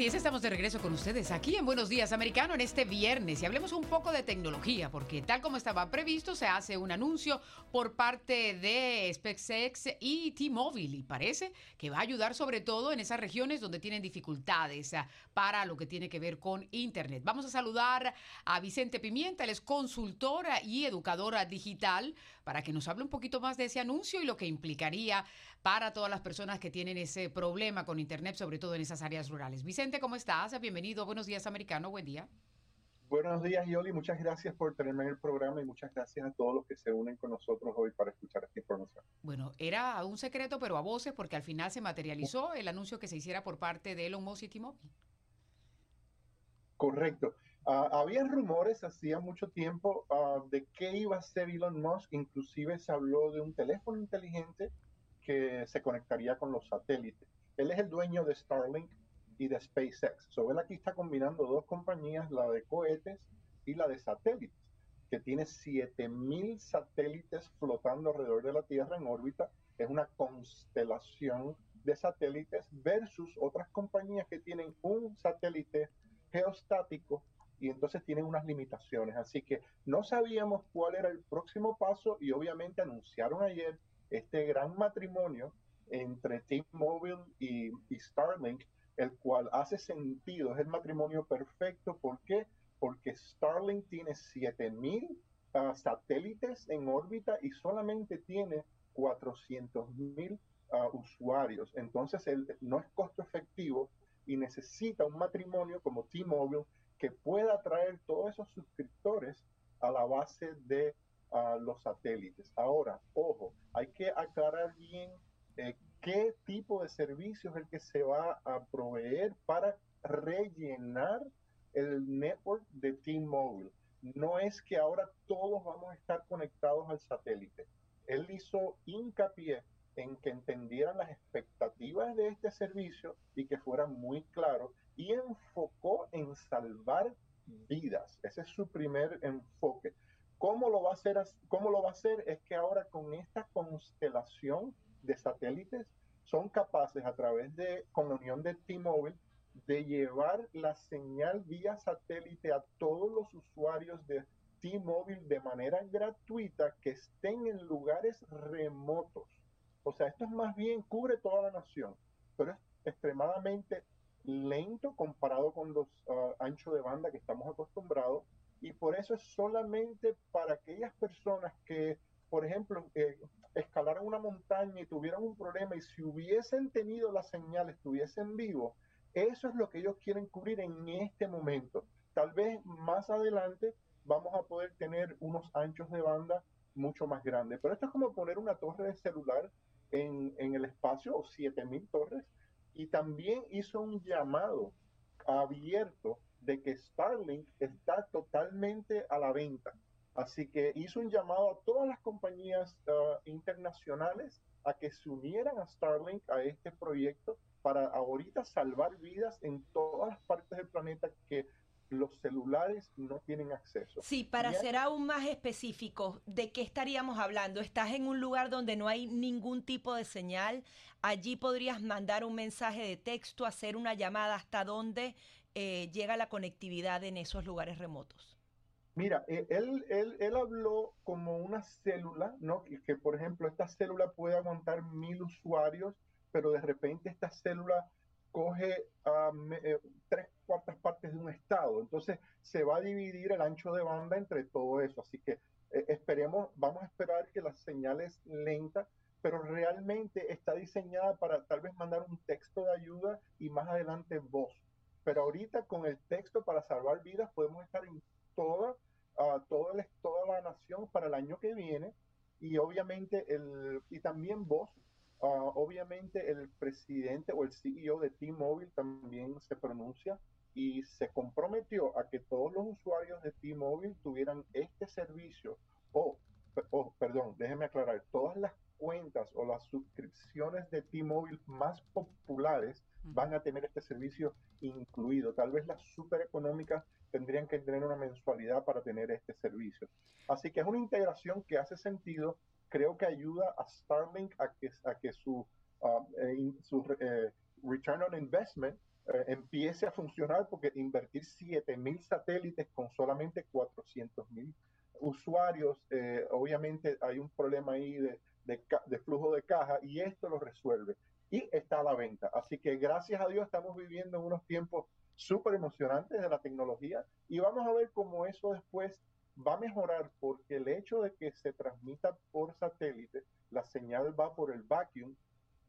Así es, estamos de regreso con ustedes aquí en Buenos Días Americano en este viernes y hablemos un poco de tecnología porque tal como estaba previsto se hace un anuncio por parte de SpaceX y T-Mobile y parece que va a ayudar sobre todo en esas regiones donde tienen dificultades ah, para lo que tiene que ver con Internet. Vamos a saludar a Vicente Pimienta, él es consultora y educadora digital para que nos hable un poquito más de ese anuncio y lo que implicaría para todas las personas que tienen ese problema con Internet, sobre todo en esas áreas rurales. Vicente, ¿cómo estás? Bienvenido. Buenos días, americano. Buen día. Buenos días, Yoli. Muchas gracias por tenerme en el programa y muchas gracias a todos los que se unen con nosotros hoy para escuchar esta información. Bueno, era un secreto, pero a voces, porque al final se materializó el anuncio que se hiciera por parte de Elon Musk y T-Mobile. Correcto. Uh, había rumores hacía mucho tiempo uh, de qué iba a ser Elon Musk. Inclusive se habló de un teléfono inteligente que se conectaría con los satélites. Él es el dueño de Starlink y de SpaceX. So, él aquí está combinando dos compañías, la de cohetes y la de satélites, que tiene 7000 satélites flotando alrededor de la Tierra en órbita. Es una constelación de satélites versus otras compañías que tienen un satélite geostático y entonces tienen unas limitaciones. Así que no sabíamos cuál era el próximo paso y obviamente anunciaron ayer este gran matrimonio entre T-Mobile y, Starlink, el cual hace sentido, es el matrimonio perfecto. ¿Por qué? Porque Starlink tiene 7000 uh, satélites en órbita y solamente tiene 400.000 uh, usuarios. Entonces, él no es costo efectivo y necesita un matrimonio como T-Mobile que pueda atraer todos esos suscriptores a la base de a los satélites. Ahora, ojo, hay que aclarar bien eh, qué tipo de servicio es el que se va a proveer para rellenar el network de T-Mobile. No es que ahora todos vamos a estar conectados al satélite. Él hizo hincapié en que entendieran las expectativas de este servicio y que fuera muy claro y enfocó en salvar vidas. Ese es su primer enfoque. ¿Cómo lo va a hacer? ¿Cómo lo va a hacer? Es que ahora con esta constelación de satélites son capaces a través de, con la unión de T-Mobile, de llevar la señal vía satélite a todos los usuarios de T-Mobile de manera gratuita que estén en lugares remotos. O sea, esto es más bien, cubre toda la nación, pero es extremadamente lento comparado con los uh, anchos de banda que estamos acostumbrados y por eso es solamente para aquellas personas que, por ejemplo, eh, escalaron una montaña y tuvieron un problema y si hubiesen tenido la señal, estuviesen vivos, eso es lo que ellos quieren cubrir en este momento. Tal vez más adelante vamos a poder tener unos anchos de banda mucho más grandes, pero esto es como poner una torre de celular en, en el espacio o 7000 torres y también hizo un llamado abierto de que Starlink está totalmente a la venta. Así que hizo un llamado a todas las compañías uh, internacionales a que se unieran a Starlink, a este proyecto, para ahorita salvar vidas en todas las partes del planeta que los celulares no tienen acceso. Sí, para ser aún más específico, ¿de qué estaríamos hablando? ¿Estás en un lugar donde no hay ningún tipo de señal? Allí podrías mandar un mensaje de texto, hacer una llamada hasta dónde eh, llega la conectividad en esos lugares remotos? Mira, eh, él, él, él, habló como una célula, ¿no? Que, que, por ejemplo, esta célula puede aguantar mil usuarios, pero de repente esta célula coge eh, tres cuartas partes de un estado. Entonces se va a dividir el ancho de banda entre todo eso. Así que esperemos, vamos a esperar que la señal es lenta, pero realmente está diseñada para tal vez mandar un texto de ayuda y más adelante voz. pero ahorita con el texto para salvar vidas podemos estar en toda, uh, toda, toda la nación para el año que viene y obviamente el, y también vos, uh, obviamente el presidente o el CEO de T-Mobile también se pronuncia y se comprometió a que todos los usuarios de T-Mobile tuvieran este servicio o, oh, perdón, déjeme aclarar, todas las cuentas o las suscripciones de T-Mobile más populares van a tener este servicio incluido. Tal vez las super económicas tendrían que tener una mensualidad para tener este servicio. Así que es una integración que hace sentido. Creo que ayuda a Starlink a que, a que su, uh, eh, su eh, return on investment eh, empiece a funcionar porque invertir 7 mil satélites con solamente 400 mil usuarios, obviamente hay un problema ahí de, de, de, flujo de caja y esto lo resuelve y está a la venta. Así que gracias a Dios estamos viviendo en unos tiempos súper emocionantes de la tecnología y vamos a ver cómo eso después va a mejorar porque el hecho de que se transmita por satélite, la señal va por el vacuum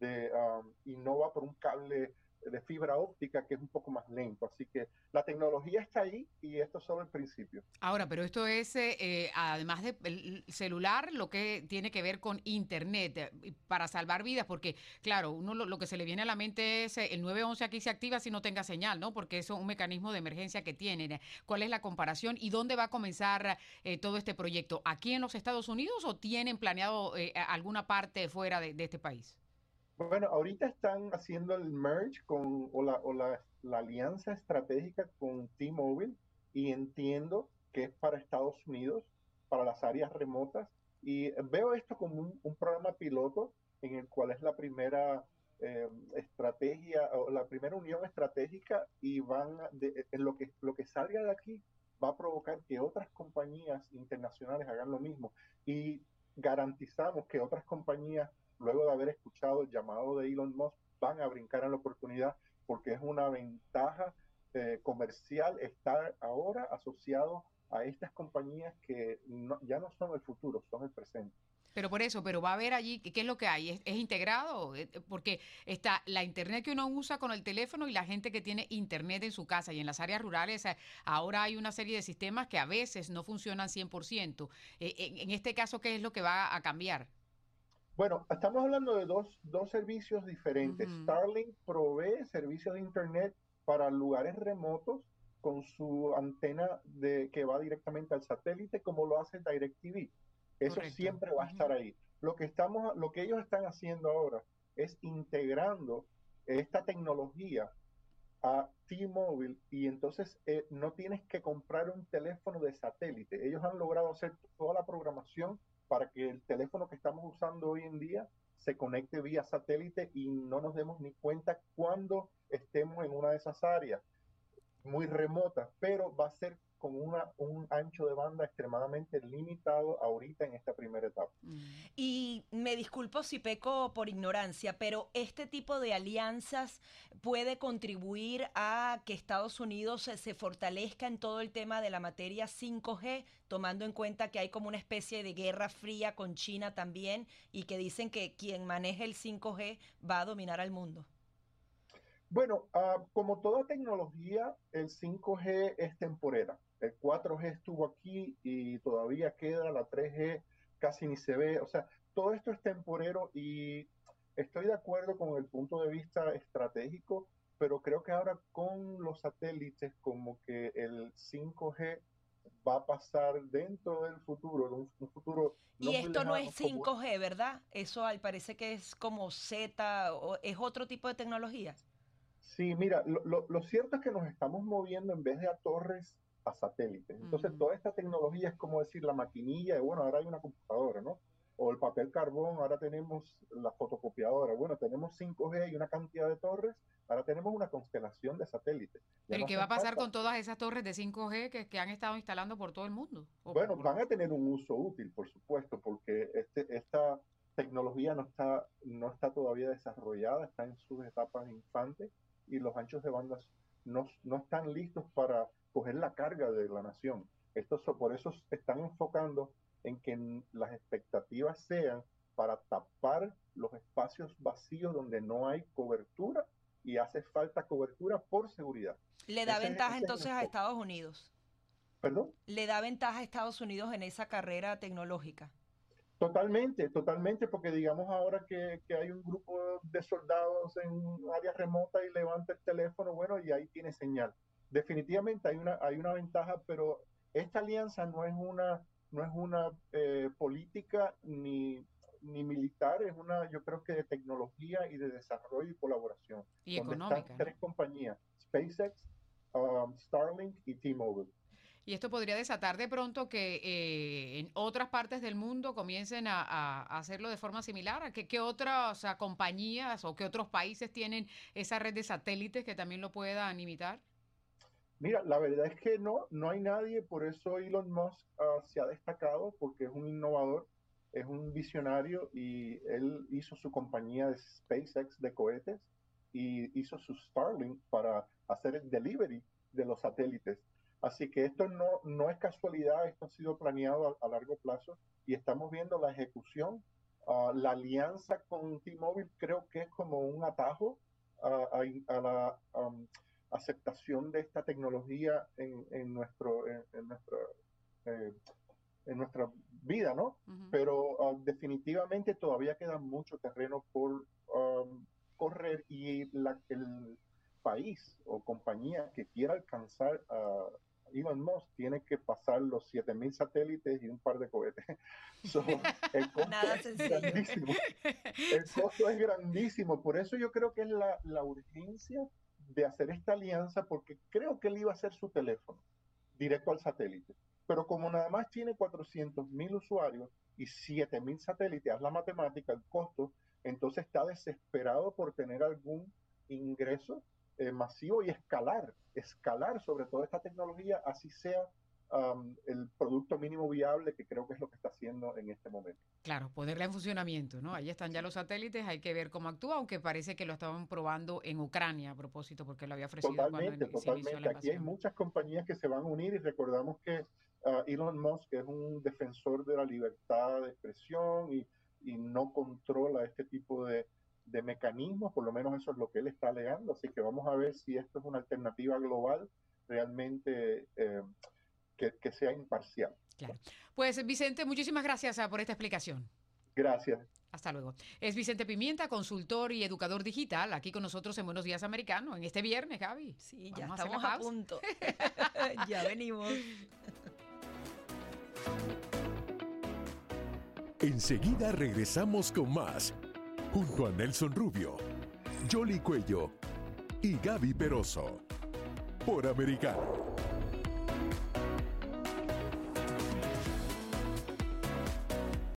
de, um, y no va por un cable de fibra óptica que es un poco más lento. Así que la tecnología está ahí y esto es solo el principio. Ahora, pero esto es, eh, eh además del celular, lo que tiene que ver con Internet eh, para salvar vidas, porque claro, uno lo, que se le viene a la mente es eh, el 911 aquí se activa si no tenga señal, ¿no? Porque eso es un mecanismo de emergencia que tienen. ¿Cuál es la comparación y dónde va a comenzar todo este proyecto? ¿Aquí en los Estados Unidos o tienen planeado alguna parte fuera de este país? Bueno, ahorita están haciendo el merge con, o, la, o la, la alianza estratégica con T-Mobile y entiendo que es para Estados Unidos, para las áreas remotas. Y veo esto como un, un programa piloto en el cual es la primera eh, estrategia o la primera unión estratégica y van de, en lo que lo que salga de aquí va a provocar que otras compañías internacionales hagan lo mismo y garantizamos que otras compañías luego de haber escuchado el llamado de Elon Musk, van a brincar en la oportunidad porque es una ventaja eh, comercial estar ahora asociado a estas compañías que ya no son el futuro, son el presente. Pero por eso, pero va a haber allí, ¿qué es lo que hay? ¿Es, integrado? Eh, porque está la internet que uno usa con el teléfono y la gente que tiene internet en su casa y en las áreas rurales eh, ahora hay una serie de sistemas que a veces no funcionan 100%. en, en este caso, ¿qué es lo que va a cambiar? Bueno, estamos hablando de dos, dos servicios diferentes. Starlink provee servicios de Internet para lugares remotos con su antena de, que va directamente al satélite, como lo hace DirecTV. Eso siempre va a estar ahí. Lo que, estamos, lo que ellos están haciendo ahora es integrando esta tecnología a T-Mobile y entonces eh, no tienes que comprar un teléfono de satélite. Ellos han logrado hacer toda la programación para que el teléfono que estamos usando hoy en día se conecte vía satélite y no nos demos ni cuenta cuando estemos en una de esas áreas muy remotas, pero va a ser con una, un ancho de banda extremadamente limitado ahorita en esta primera etapa. Mm. Y me disculpo si peco por ignorancia, pero este tipo de alianzas puede contribuir a que Estados Unidos se, fortalezca en todo el tema de la materia 5G, tomando en cuenta que hay como una especie de guerra fría con China también y que dicen que quien maneje el 5G va a dominar al mundo. Bueno, uh, como toda tecnología, el 5G es temporera. El 4G estuvo aquí y todavía queda, la 3G casi ni se ve. O sea, todo esto es temporero y estoy de acuerdo con el punto de vista estratégico, pero creo que ahora con los satélites como que el 5G va a pasar dentro del futuro, un, un futuro... y esto no es 5G, ¿verdad? Eso al parece que es como Z, o es otro tipo de tecnología. Sí, mira, lo, lo, cierto es que nos estamos moviendo en vez de a torres a satélites. Entonces, toda esta tecnología es como decir la maquinilla, de, bueno, ahora hay una computadora, ¿no? O el papel carbón, ahora tenemos la fotocopiadora. Bueno, tenemos 5G y una cantidad de torres, ahora tenemos una constelación de satélites. ¿Pero qué va a pasar con todas esas torres de 5G que, que han estado instalando por todo el mundo? Bueno, van a tener un uso útil, por supuesto, porque este, esta tecnología no está, no está todavía desarrollada, está en sus etapas infantes y los anchos de bandas no, no están listos para coger la carga de la nación. Esto, por eso están enfocando en que las expectativas sean para tapar los espacios vacíos donde no hay cobertura y hace falta cobertura por seguridad. Le da ventaja entonces a Estados Unidos. ¿Perdón? Le da ventaja a Estados Unidos en esa carrera tecnológica. Totalmente, totalmente, porque digamos ahora que, que, hay un grupo de soldados en áreas remotas y levanta el teléfono, bueno, y ahí tiene señal. Definitivamente hay una, hay una ventaja, pero esta alianza no es una, no es una eh, política ni, ni militar, es una, yo creo que de tecnología y de desarrollo y colaboración. Y económica. Están tres compañías, SpaceX, um, Starlink y T-Mobile. Y esto podría desatar de pronto que eh, en otras partes del mundo comiencen a, hacerlo de forma similar. ¿Qué, ¿Qué, otras compañías o qué otros países tienen esa red de satélites que también lo puedan imitar? Mira, la verdad es que no, no hay nadie, por eso Elon Musk ah, se ha destacado, porque es un innovador, es un visionario y él hizo su compañía de SpaceX de cohetes y hizo su Starlink para hacer el delivery de los satélites. Así que esto no, no es casualidad, esto ha sido planeado a, largo plazo y estamos viendo la ejecución. Ah, la alianza con T-Mobile creo que es como un atajo a, la aceptación de esta tecnología en, nuestro, en, eh, en nuestra vida, ¿no? Pero ah, definitivamente todavía queda mucho terreno por correr y la, el país o compañía que quiera alcanzar a Elon Musk tiene que pasar los 7000 satélites y un par de cohetes. el costo es grandísimo. El costo es grandísimo. Por eso yo creo que es la, la urgencia de hacer esta alianza, porque creo que él iba a hacer su teléfono directo al satélite. Pero como nada más tiene 400 mil usuarios y 7 mil satélites, haz la matemática, el costo, entonces está desesperado por tener algún ingreso eh, masivo y escalar, escalar sobre toda esta tecnología, así sea el producto mínimo viable, que creo que es lo que está haciendo en este momento. Claro, ponerla en funcionamiento, ¿no? Ahí están ya los satélites, hay que ver cómo actúa, aunque parece que lo estaban probando en Ucrania a propósito, porque lo había ofrecido. Totalmente, totalmente. Aquí hay muchas compañías que se van a unir y recordamos que ah, Elon Musk es un defensor de la libertad de expresión y, y no controla este tipo de, de mecanismos, por lo menos eso es lo que él está alegando, así que vamos a ver si esto es una alternativa global realmente eh, que, sea imparcial. Claro. Pues Vicente, muchísimas gracias ah, por esta explicación. Gracias. Hasta luego. Es Vicente Pimienta, consultor y educador digital, aquí con nosotros en Buenos Días Americano, en este viernes, Gaby. Sí, ya estamos a, a punto. ya venimos. Enseguida regresamos con más junto a Nelson Rubio, Jolly Cuello y Gaby Peroso por Americano.